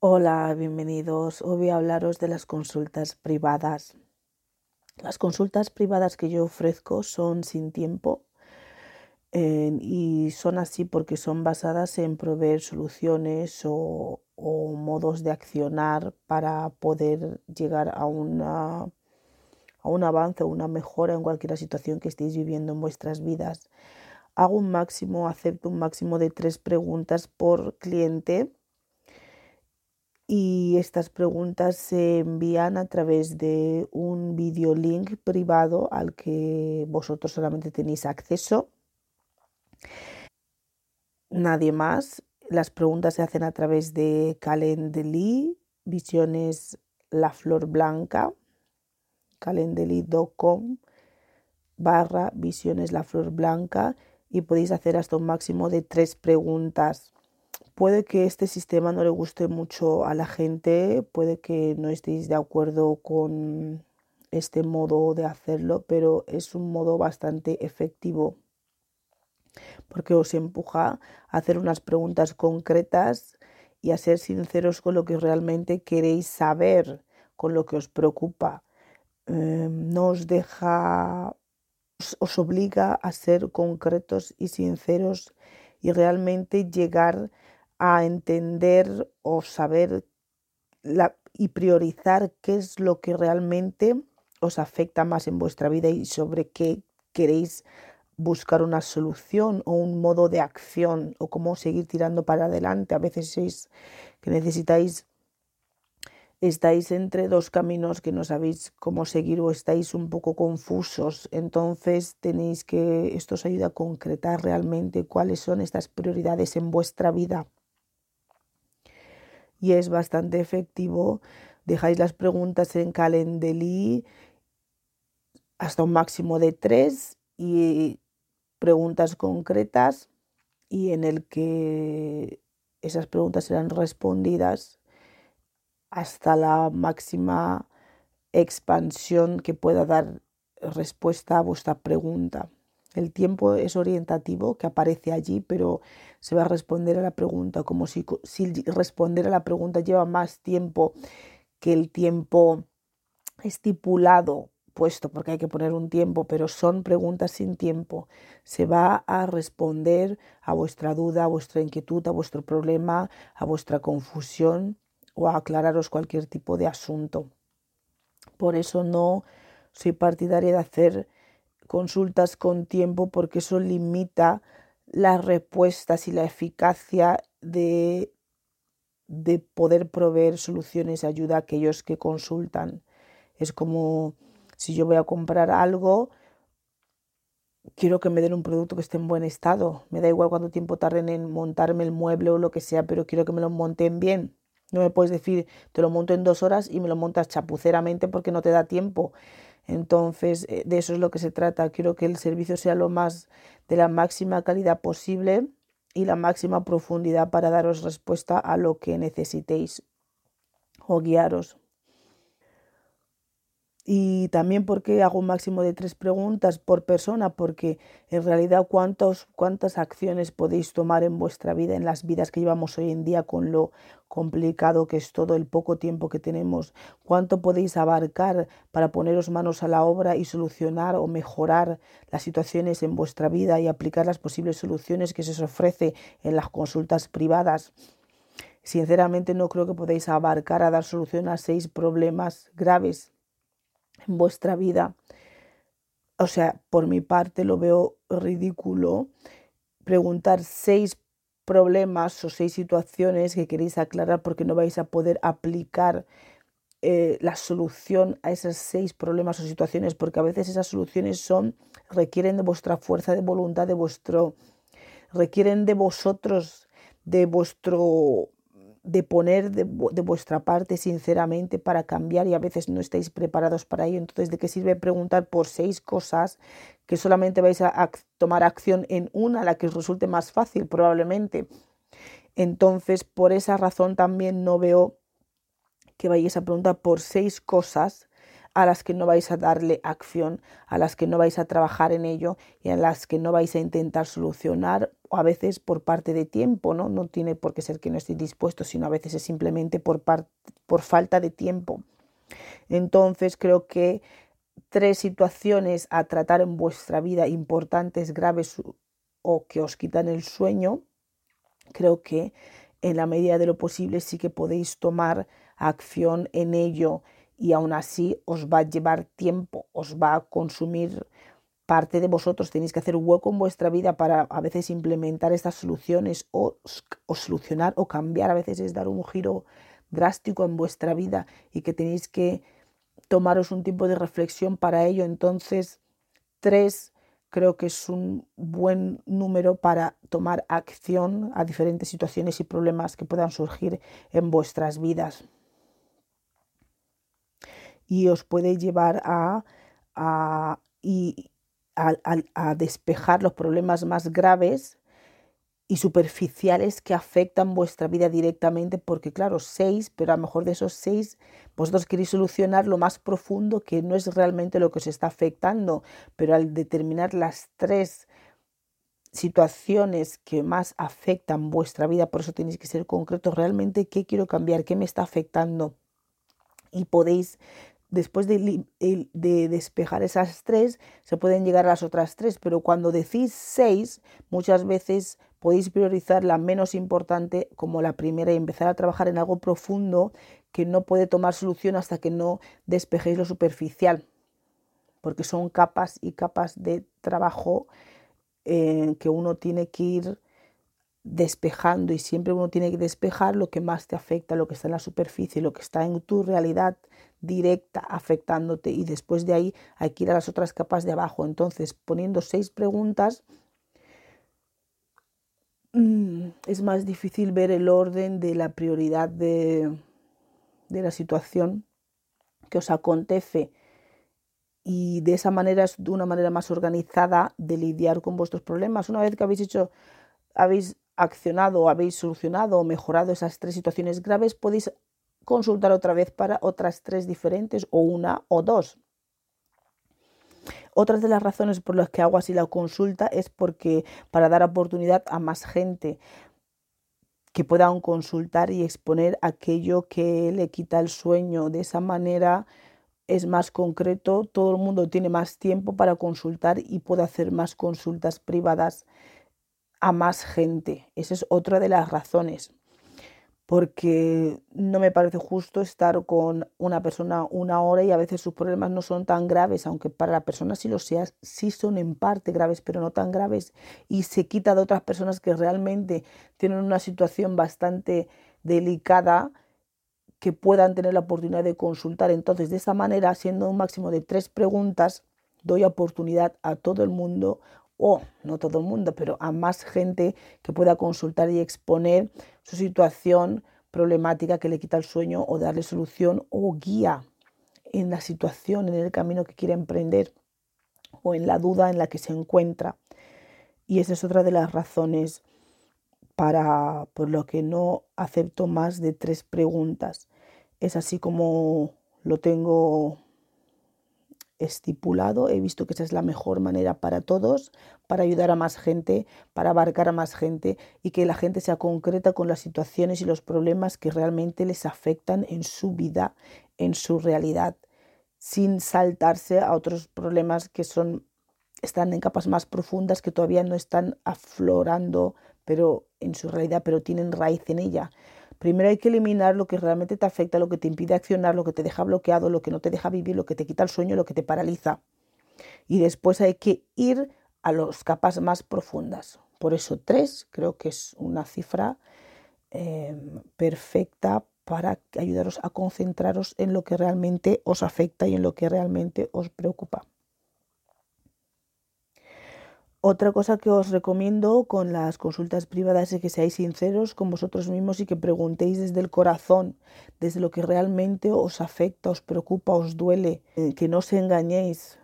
Hola, bienvenidos. Hoy voy a hablaros de las consultas privadas. Las consultas privadas que yo ofrezco son sin tiempo eh, y son así porque son basadas en proveer soluciones o, modos de accionar para poder llegar a, a un avance o una mejora en cualquier situación que estéis viviendo en vuestras vidas. Hago un máximo, acepto un máximo de tres preguntas por cliente y estas preguntas se envían a través de un videolink privado al que vosotros solamente tenéis acceso. Nadie más. Las preguntas se hacen a través de Calendly, Visiones La Flor Blanca, calendly.com barra Visiones La Flor Blanca y podéis hacer hasta un máximo de tres preguntas Puede que este sistema no le guste mucho a la gente, puede que no estéis de acuerdo con este modo de hacerlo, pero es un modo bastante efectivo porque os empuja a hacer unas preguntas concretas y a ser sinceros con lo que realmente queréis saber, con lo que os preocupa. Em, no os deja, os obliga a ser concretos y sinceros y realmente llegar a entender o saber y priorizar qué es lo que realmente os afecta más en vuestra vida y sobre qué queréis buscar una solución o un modo de acción o cómo seguir tirando para adelante. A veces es que necesitáis, estáis entre dos caminos que no sabéis cómo seguir o estáis un poco confusos. Entonces tenéis que, esto os ayuda a concretar realmente cuáles son estas prioridades en vuestra vida y es bastante efectivo. Dejáis las preguntas en Calendly hasta un máximo de tres y preguntas concretas y en el que esas preguntas serán respondidas hasta la máxima expansión que pueda dar respuesta a vuestra pregunta. El tiempo es orientativo, que aparece allí, pero se va a responder a la pregunta, como si, responder a la pregunta lleva más tiempo que el tiempo estipulado puesto, porque hay que poner un tiempo, pero son preguntas sin tiempo. Se va a responder a vuestra duda, a vuestra inquietud, a vuestro problema, a vuestra confusión o a aclararos cualquier tipo de asunto. Por eso no soy partidaria de hacer consultas con tiempo porque eso limita las respuestas y la eficacia de, de poder proveer soluciones y ayuda a aquellos que consultan. Es como si yo voy a comprar algo, quiero que me den un producto que esté en buen estado. Me da igual cuánto tiempo tarden en montarme el mueble o lo que sea, pero quiero que me lo monten bien. No me puedes decir, te lo monto en dos horas y me lo montas chapuceramente porque no te da tiempo. Entonces, eh, de eso es lo que se trata. Quiero que el servicio sea lo más de la máxima calidad posible y la máxima profundidad para daros respuesta a lo que necesitéis o guiaros y también porque hago un máximo de tres preguntas por persona, porque en realidad cuántos, cuántas acciones podéis tomar en vuestra vida, en las vidas que llevamos hoy en día con lo complicado que es todo el poco tiempo que tenemos, cuánto podéis abarcar para poneros manos a la obra y solucionar o mejorar las situaciones en vuestra vida y aplicar las posibles soluciones que se os ofrece en las consultas privadas. Sinceramente no creo que podáis abarcar a dar solución a seis problemas graves en vuestra vida. O sea, por mi parte lo veo ridículo preguntar seis problemas o seis situaciones que queréis aclarar porque no vais a poder aplicar eh, la solución a esos seis problemas o situaciones porque a veces esas soluciones son requieren de vuestra fuerza de voluntad de vuestro requieren de vosotros de vuestro de poner de, vuestra parte sinceramente para cambiar y a veces no estáis preparados para ello. Entonces, ¿de qué sirve preguntar por seis cosas que solamente vais a, tomar acción en una, la que os resulte más fácil probablemente? Entonces, por esa razón también no veo que vayáis a preguntar por seis cosas a las que no vais a darle acción, a las que no vais a trabajar en ello y a las que no vais a intentar solucionar, a veces por parte de tiempo, ¿no? No tiene por qué ser que no estéis dispuestos, sino a veces es simplemente por, por falta de tiempo. Entonces creo que tres situaciones a tratar en vuestra vida importantes, graves o que os quitan el sueño, creo que en la medida de lo posible sí que podéis tomar acción en ello y aún así os va a llevar tiempo, os va a consumir parte de vosotros, tenéis que hacer hueco en vuestra vida para a veces implementar estas soluciones o, o, solucionar o cambiar, a veces es dar un giro drástico en vuestra vida y que tenéis que tomaros un tiempo de reflexión para ello. Entonces, tres creo que es un buen número para tomar acción a diferentes situaciones y problemas que puedan surgir en vuestras vidas y os puede llevar a, a, a, despejar los problemas más graves y superficiales que afectan vuestra vida directamente, porque claro, seis, pero a lo mejor de esos seis, vosotros queréis solucionar lo más profundo que no es realmente lo que os está afectando, pero al determinar las tres situaciones que más afectan vuestra vida, por eso tenéis que ser concretos, realmente qué quiero cambiar, qué me está afectando, y podéis después de, despejar esas tres, se pueden llegar a las otras tres, pero cuando decís seis, muchas veces podéis priorizar la menos importante como la primera y empezar a trabajar en algo profundo que no puede tomar solución hasta que no despejéis lo superficial, porque son capas y capas de trabajo eh, que uno tiene que ir despejando y siempre uno tiene que despejar lo que más te afecta, lo que está en la superficie, lo que está en tu realidad directa afectándote y después de ahí hay que ir a las otras capas de abajo. Entonces, poniendo seis preguntas, mm, es más difícil ver el orden de la prioridad de, de la situación que os acontece y de esa manera es de una manera más organizada de lidiar con vuestros problemas. Una vez que habéis hecho, habéis accionado, habéis solucionado o mejorado esas tres situaciones graves, podéis consultar otra vez para otras tres diferentes o una o dos. Otra de las razones por las que hago así la consulta es porque para dar oportunidad a más gente que puedan consultar y exponer aquello que le quita el sueño. De esa manera es más concreto, todo el mundo tiene más tiempo para consultar y puede hacer más consultas privadas a más gente. Esa es otra de las razones porque no me parece justo estar con una persona una hora y a veces sus problemas no son tan graves, aunque para la persona sí lo sea, sí son en parte graves, pero no tan graves, y se quita de otras personas que realmente tienen una situación bastante delicada que puedan tener la oportunidad de consultar. Entonces, de esa manera, haciendo un máximo de tres preguntas, doy oportunidad a todo el mundo o no todo el mundo, pero a más gente que pueda consultar y exponer su situación problemática que le quita el sueño o darle solución o guía en la situación, en el camino que quiere emprender o en la duda en la que se encuentra. Y esa es otra de las razones para por lo que no acepto más de tres preguntas. Es así como lo tengo estipulado. He visto que esa es la mejor manera para todos, para ayudar a más gente, para abarcar a más gente y que la gente sea concreta con las situaciones y los problemas que realmente les afectan en su vida, en su realidad, sin saltarse a otros problemas que son están en capas más profundas que todavía no están aflorando, pero en su realidad, pero tienen raíz en ella. Primero hay que eliminar lo que realmente te afecta, lo que te impide accionar, lo que te deja bloqueado, lo que no te deja vivir, lo que te quita el sueño, lo que te paraliza. Y después hay que ir a las capas más profundas. Por eso tres creo que es una cifra eh, perfecta para ayudaros a concentraros en lo que realmente os afecta y en lo que realmente os preocupa. Otra cosa que os recomiendo con las consultas privadas es que seáis sinceros con vosotros mismos y que preguntéis desde el corazón, desde lo que realmente os afecta, os preocupa, os duele, eh, que no os engañéis.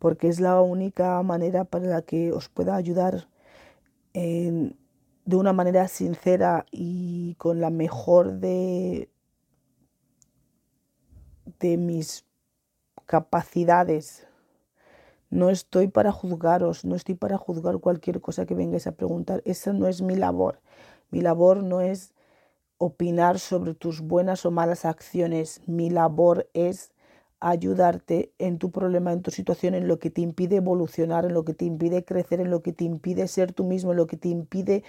Porque es la única manera para la que os pueda ayudar de una manera sincera y con la mejor de de mis capacidades. No estoy para juzgaros, no estoy para juzgar cualquier cosa que vengáis a preguntar. Esa no es mi labor. Mi labor no es opinar sobre tus buenas o malas acciones. Mi labor es ayudarte en tu problema, en tu situación, en lo que te impide evolucionar, en lo que te impide crecer, en lo que te impide ser tú mismo, en lo que te impide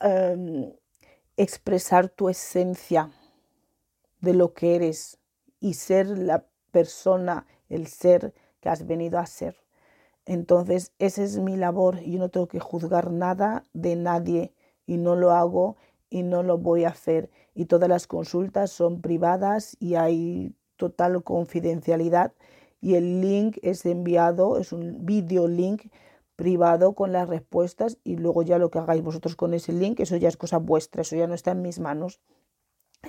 em, expresar tu esencia de lo que eres y ser la persona, el ser que has venido a ser. Entonces, esa es mi labor. Yo no tengo que juzgar nada de nadie y no lo hago y no lo voy a hacer. Y todas las consultas son privadas y hay total confidencialidad. Y el link es enviado, es un video link privado con las respuestas y luego ya lo que hagáis vosotros con ese link, eso ya es cosa vuestra, eso ya no está en mis manos.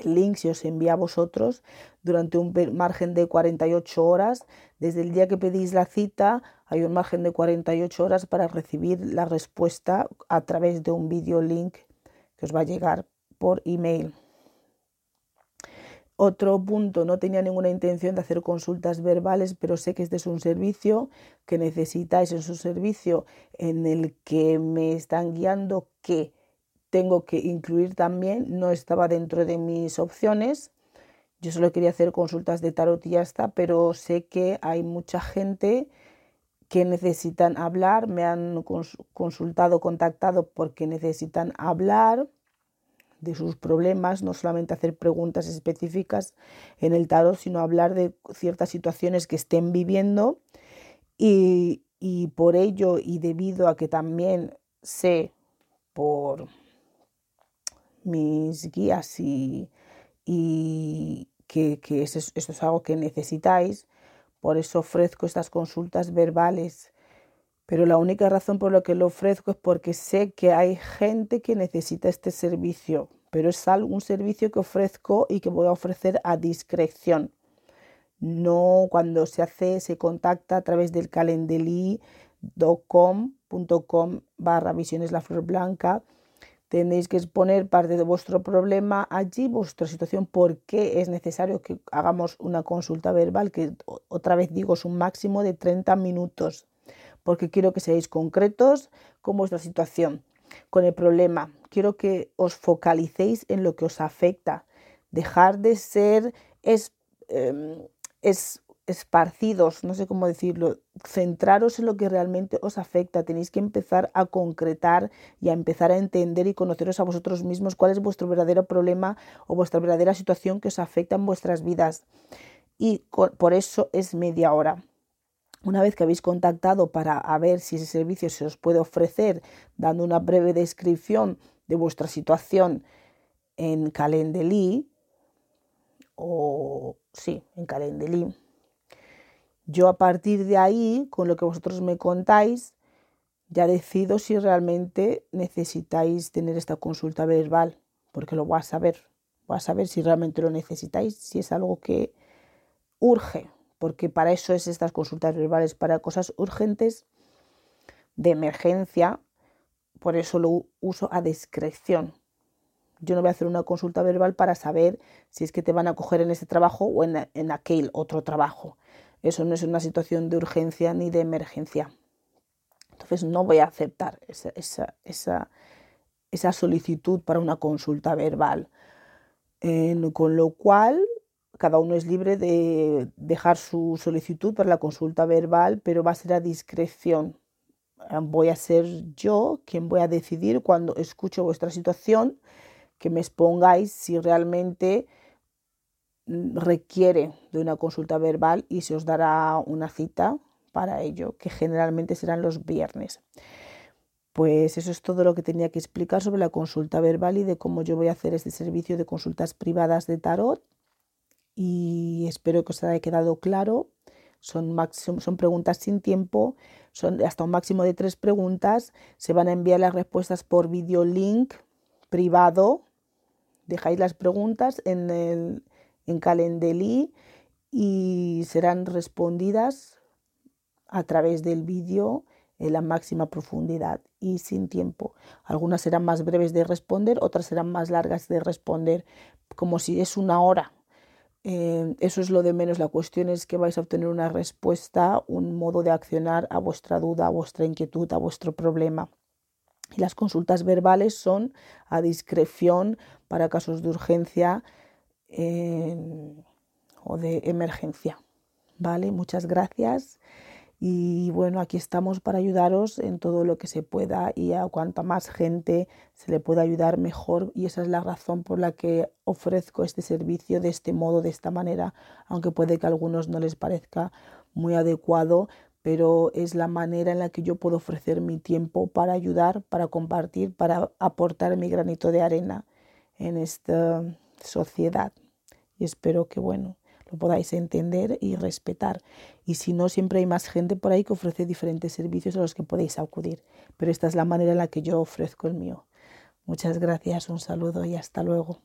El link se os envía a vosotros durante un margen de 48 horas. Desde el día que pedís la cita hay un margen de 48 horas para recibir la respuesta a través de un video link que os va a llegar por email. Otro punto, no tenía ninguna intención de hacer consultas verbales, pero sé que este es un servicio que necesitáis, es un servicio en el que me están guiando que tengo que incluir también, no estaba dentro de mis opciones. Yo solo quería hacer consultas de tarot y ya está, pero sé que hay mucha gente que necesitan hablar, me han consultado, contactado porque necesitan hablar de sus problemas, no solamente hacer preguntas específicas en el tarot, sino hablar de ciertas situaciones que estén viviendo y, por ello y debido a que también sé por mis guías y, que, eso, eso es algo que necesitáis, por eso ofrezco estas consultas verbales pero la única razón por la que lo ofrezco es porque sé que hay gente que necesita este servicio, pero es un servicio que ofrezco y que voy a ofrecer a discreción. No cuando se hace, se contacta a través del calendeli.com.com barra visiones la flor blanca. Tenéis que exponer parte de vuestro problema allí, vuestra situación, por qué es necesario que hagamos una consulta verbal, que otra vez digo es un máximo de 30 minutos porque quiero que seáis concretos con vuestra situación, con el problema. Quiero que os focalicéis en lo que os afecta. Dejar de ser em, es, esparcidos, no sé cómo decirlo, centraros en lo que realmente os afecta. Tenéis que empezar a concretar y a empezar a entender y conoceros a vosotros mismos cuál es vuestro verdadero problema o vuestra verdadera situación que os afecta en vuestras vidas. Y por eso es media hora. Una vez que habéis contactado para ver si ese servicio se os puede ofrecer, dando una breve descripción de vuestra situación en Calendly, o sí, en Calendly, yo a partir de ahí, con lo que vosotros me contáis, ya decido si realmente necesitáis tener esta consulta verbal, porque lo voy a saber, voy a saber si realmente lo necesitáis, si es algo que urge porque para eso es estas consultas verbales, para cosas urgentes de emergencia, por eso lo uso a discreción. Yo no voy a hacer una consulta verbal para saber si es que te van a coger en ese trabajo o en, aquel otro trabajo. Eso no es una situación de urgencia ni de emergencia. Entonces no voy a aceptar esa, esa, solicitud para una consulta verbal. con lo cual cada uno es libre de dejar su solicitud para la consulta verbal, pero va a ser a discreción. Voy a ser yo quien voy a decidir cuando escucho vuestra situación que me expongáis si realmente requiere de una consulta verbal y se os dará una cita para ello, que generalmente serán los viernes. Pues eso es todo lo que tenía que explicar sobre la consulta verbal y de cómo yo voy a hacer este servicio de consultas privadas de tarot y espero que os haya quedado claro. Son, son preguntas sin tiempo, son hasta un máximo de tres preguntas. Se van a enviar las respuestas por video link privado. Dejáis las preguntas en, el, en Calendly y serán respondidas a través del vídeo en la máxima profundidad y sin tiempo. Algunas serán más breves de responder, otras serán más largas de responder, como si es una hora Eh, eso es lo de menos. La cuestión es que vais a obtener una respuesta, un modo de accionar a vuestra duda, a vuestra inquietud, a vuestro problema. Y las consultas verbales son a discreción para casos de urgencia o de emergencia. ¿Vale? Muchas gracias. Y bueno, aquí estamos para ayudaros en todo lo que se pueda y a cuanta más gente se le pueda ayudar mejor. Y esa es la razón por la que ofrezco este servicio de este modo, de esta manera, aunque puede que a algunos no les parezca muy adecuado, pero es la manera en la que yo puedo ofrecer mi tiempo para ayudar, para compartir, para aportar mi granito de arena en esta sociedad. Y espero que, bueno, lo podáis entender y respetar. Y si no, siempre hay más gente por ahí que ofrece diferentes servicios a los que podéis acudir. Pero esta es la manera en la que yo ofrezco el mío. Muchas gracias, un saludo y hasta luego.